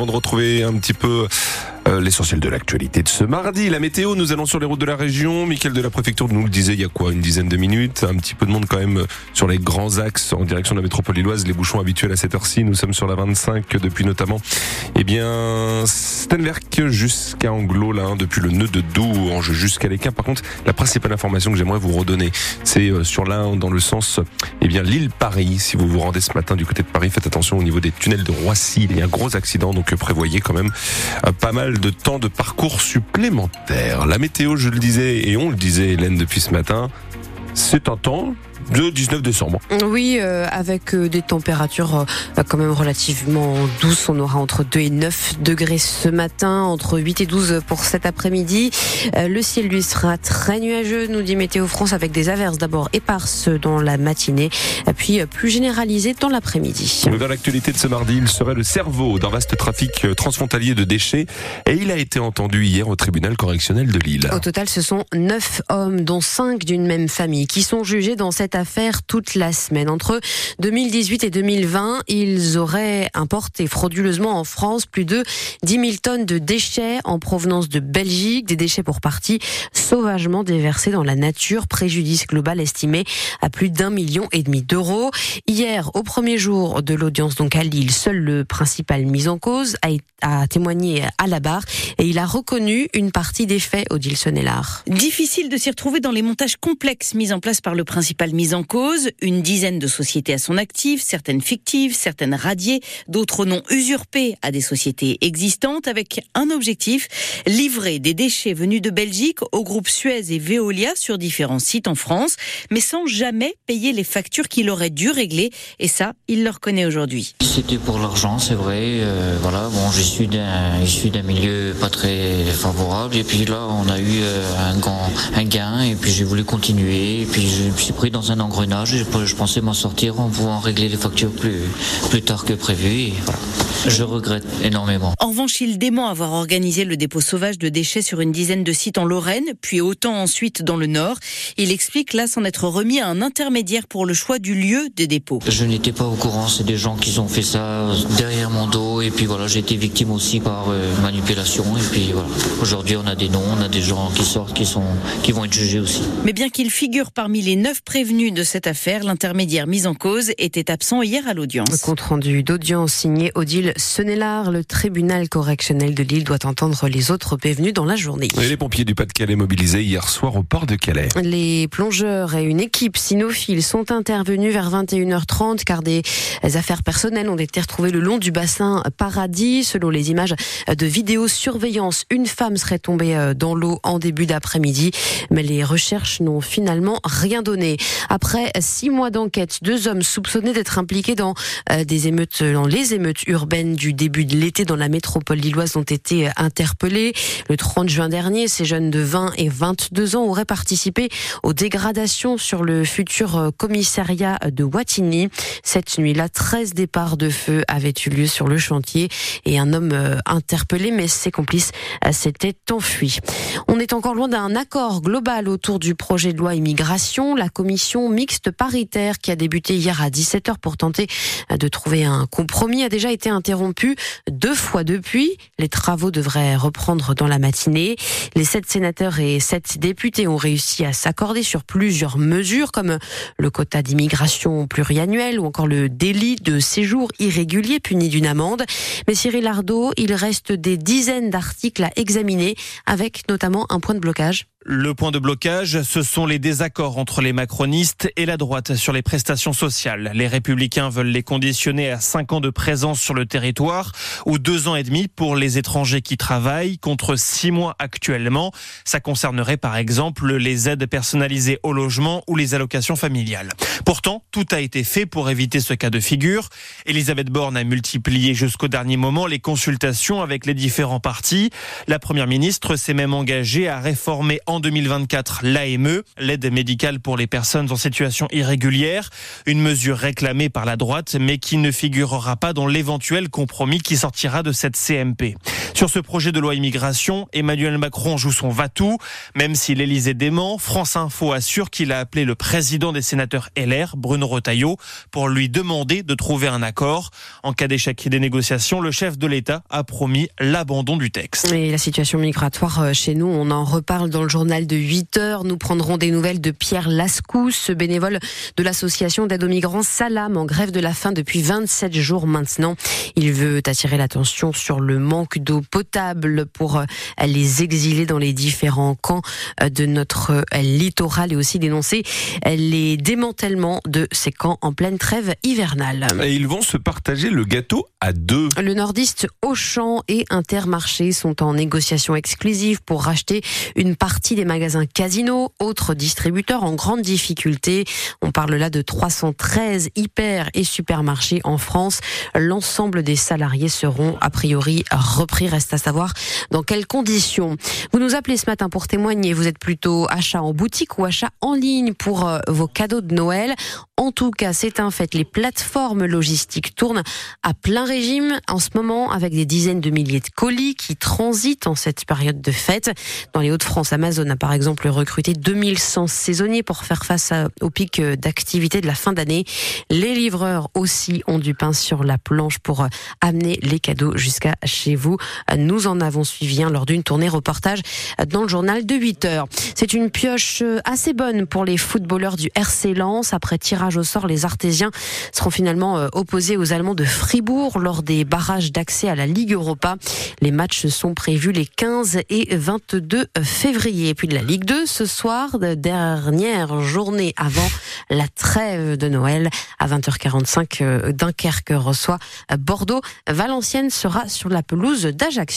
avant de retrouver un petit peu euh, l'essentiel de l'actualité de ce mardi. La météo, nous allons sur les routes de la région. Michael de la préfecture nous le disait il y a quoi Une dizaine de minutes? Un petit peu de monde quand même sur les grands axes en direction de la métropole lilloise. Les bouchons habituels à cette heure-ci. Nous sommes sur la 25 depuis notamment, eh bien, Stenwerk jusqu'à Anglo, là, hein, depuis le nœud de Douange jusqu'à l'Équin. Par contre, la principale information que j'aimerais vous redonner, c'est euh, sur l'un dans le sens, eh bien, l'île Paris. Si vous vous rendez ce matin du côté de Paris, faites attention au niveau des tunnels de Roissy. Il y a un gros accident, donc prévoyez quand même euh, pas mal de temps de parcours supplémentaire. La météo, je le disais, et on le disait, Hélène, depuis ce matin, c'est un temps de 19 décembre. Oui, euh, avec euh, des températures euh, quand même relativement douces. On aura entre 2 et 9 degrés ce matin, entre 8 et 12 pour cet après-midi. le ciel lui sera très nuageux, nous dit Météo France, avec des averses d'abord éparses dans la matinée, puis plus généralisées dans l'après-midi. Dans l'actualité de ce mardi, il serait le cerveau d'un vaste trafic transfrontalier de déchets et il a été entendu hier au tribunal correctionnel de Lille. Au total, ce sont 9 hommes, dont 5 d'une même famille, qui sont jugés dans cette affaire toute la semaine. Entre 2018 et 2020, ils auraient importé frauduleusement en France plus de 10 000 tonnes de déchets en provenance de Belgique, des déchets pour partie sauvagement déversés dans la nature, préjudice global estimé à plus d'un million et demi d'euros. Hier, au premier jour de l'audience donc à Lille, seul le principal mis en cause a, témoigné à la barre et il a reconnu une partie des faits, Odile Sonnellard. Difficile de s'y retrouver dans les montages complexes mis en place par le principal mis en cause, une dizaine de sociétés à son actif, certaines fictives, certaines radiées, d'autres non usurpées à des sociétés existantes avec un objectif, livrer des déchets venus de Belgique au groupe Suez et Veolia sur différents sites en France, mais sans jamais payer les factures qu'il aurait dû régler. Et ça, il le reconnaît aujourd'hui. C'était pour l'argent, c'est vrai. Euh, voilà, bon, je suis d'un milieu pas très favorable. Et puis là, on a eu euh, un, grand, un gain. Et puis j'ai voulu continuer. Puis je pris un engrenage. Je pensais m'en sortir en pouvant régler les factures plus, plus tard que prévu. Voilà. Je regrette énormément. En revanche, il dément avoir organisé le dépôt sauvage de déchets sur une dizaine de sites en Lorraine, puis autant ensuite dans le Nord. Il explique là s'en être remis à un intermédiaire pour le choix du lieu des dépôts. Je n'étais pas au courant, c'est des gens qui ont fait ça derrière mon dos et puis voilà, j'ai été victime aussi par euh, manipulation et puis voilà. Aujourd'hui, on a des noms, on a des gens qui sortent qui sont qui vont être jugés aussi. Mais bien qu'il figure parmi les neuf prévenus de cette affaire, l'intermédiaire mis en cause était absent hier à l'audience. Compte rendu d'audience signé Odile Sonnellard, le tribunal correctionnel de Lille doit entendre les autres prévenus dans la journée. Et les pompiers du Pas-de-Calais mobilisés hier soir au port de Calais. Les plongeurs et une équipe cynophiles sont intervenus vers 21h30 car des affaires personnelles ont été retrouvées le long du bassin Paradis. Selon les images de vidéosurveillance, une femme serait tombée euh, dans l'eau en début d'après-midi, mais les recherches n'ont finalement rien donné. Après six mois d'enquête, deux hommes soupçonnés d'être impliqués dans euh, des émeutes, dans les émeutes urbaines du début de l'été dans la métropole lilloise ont été euh, interpellés. Le 30 juin dernier, ces jeunes de 20 et 22 ans auraient participé aux dégradations sur le futur euh, commissariat de Wattignies. Cette nuit-là, 13 départs de feu avaient eu lieu sur le chantier et un homme interpellé, mais ses complices s'étaient enfuis. On est encore loin d'un accord global autour du projet de loi immigration. La commission mixte paritaire qui a débuté hier à 17h pour tenter de trouver un compromis a déjà été interrompu deux fois depuis. Les travaux devraient reprendre dans la matinée. Les sept sénateurs et sept députés ont réussi à s'accorder sur plusieurs mesures comme le quota d'immigration pluriannuel ou encore le délit de séjour irrégulier puni d'une amende. Mais Cyril Ardo, il reste des dizaines d'articles à examiner avec notamment un point de blocage. Le point de blocage, ce sont les désaccords entre les macronistes et la droite sur les prestations sociales. Les républicains veulent les conditionner à 5 ans de présence sur le territoire ou 2 ans et demi pour les étrangers qui travaillent contre 6 mois actuellement. Ça concernerait par exemple les aides personnalisées au logement ou les allocations familiales. Pourtant, tout a été fait pour éviter ce cas de figure. Elisabeth Borne a multiplié jusqu'au dernier moment les consultations avec les différents partis. La première ministre s'est même engagée à réformer en 2024 l'AME, l'aide médicale pour les personnes en situation irrégulière, une mesure réclamée par la droite mais qui ne figurera pas dans l'éventuel compromis qui sortira de cette CMP. Sur ce projet de loi immigration, Emmanuel Macron joue son va-tout, même si l'Élysée dément, France Info assure qu'il a appelé le président des sénateurs LR, Bruno Retailleau, pour lui demander de trouver un accord. En cas d'échec des négociations, le chef de l'État a promis l'abandon du texte. La situation migratoire euh, chez nous, on en reparle dans le journal de 8 heures. Nous prendrons des nouvelles de Pierre Lascous, bénévole de l'association d'aide aux migrants Salam, en grève de la faim depuis 27 jours maintenant. Il veut attirer l'attention sur le manque d'eau potable pour euh, les exilés dans les différents camps euh, de notre littoral et aussi dénoncer les démantèlements de ces camps en pleine trêve hivernale. Et ils vont se partager le gâteau à deux. Le nordiste Auchan et Intermarché sont en négociation exclusive pour racheter une partie des magasins Casino, autres distributeurs en grande difficulté. On parle là de 313 hyper et supermarchés en France. L'ensemble des salariés seront a priori repris. Reste à savoir dans quelles conditions. Vous nous appelez ce matin pour témoigner. Vous êtes plutôt achat en boutique ou achat en ligne pour euh, vos cadeaux de Noël. En tout cas, c'est un fait. Les plateformes logistiques tournent à plein régime en ce moment avec des dizaines de milliers de colis qui transitent en cette période de fête. Dans les Hauts-de-France, Amazon a par exemple recruté 2100 saisonniers pour faire face au pic d'activité de la fin d'année. Les livreurs aussi ont du pain sur la planche pour amener les cadeaux jusqu'à chez vous. Nous en avons suivi un lors d'une tournée reportage dans le journal de 8 heures. C'est une pioche assez bonne pour les footballeurs du RC Lens après tirage au sort, les Artésiens seront finalement euh, opposés aux Allemands de Fribourg lors des barrages d'accès à la Ligue Europa. Les matchs sont prévus les 15 et 22 février. Et puis de la Ligue 2 ce soir, dernière journée avant la trêve de Noël à 20h45. Euh, Dunkerque reçoit Bordeaux. Valenciennes sera sur la pelouse d'Ajaccio.